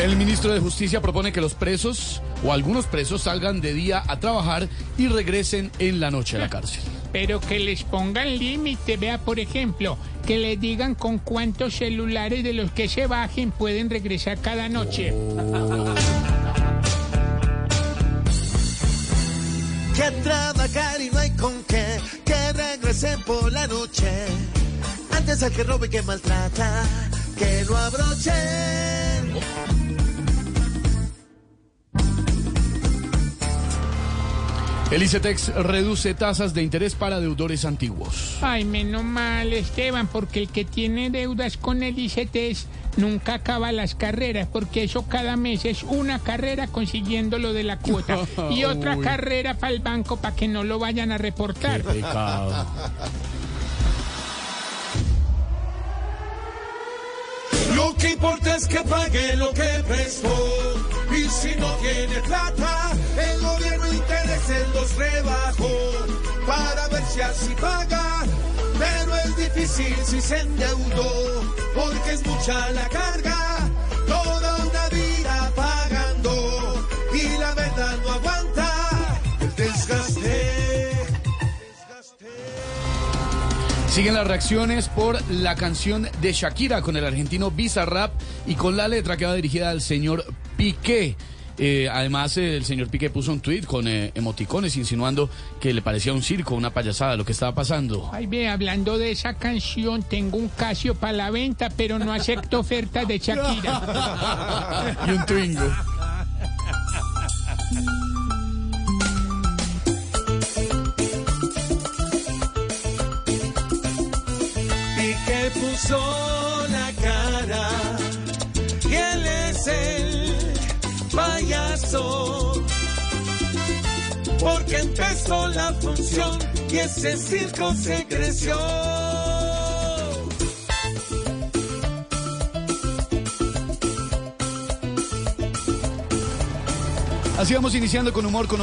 El ministro de Justicia propone que los presos o algunos presos salgan de día a trabajar y regresen en la noche a la cárcel. Pero que les pongan límite, vea por ejemplo, que les digan con cuántos celulares de los que se bajen pueden regresar cada noche. Que trabajar y no hay con qué, que regresen por la noche. Antes al que robe y que maltrata, que lo abrochen. El ICETEX reduce tasas de interés para deudores antiguos. Ay, menos mal, Esteban, porque el que tiene deudas con el ICETEX nunca acaba las carreras, porque eso cada mes es una carrera consiguiendo lo de la cuota y otra Uy. carrera para el banco para que no lo vayan a reportar. Pecado. Lo que importa es que pague lo que prestó. Y si no tiene plata, Ver si paga. Pero es difícil si se endeudó. Porque es mucha la carga. Toda una vida pagando. Y la verdad no aguanta. El desgaste. Siguen las reacciones por la canción de Shakira con el argentino Bizarrap y con la letra que va dirigida al señor Piqué. Eh, además, eh, el señor Piqué puso un tweet con eh, emoticones insinuando que le parecía un circo, una payasada lo que estaba pasando. Ay, ve, hablando de esa canción, tengo un Casio para la venta, pero no acepto ofertas de Shakira. Y un Twingo. que puso porque empezó la función y ese circo se creció. Así vamos iniciando con humor con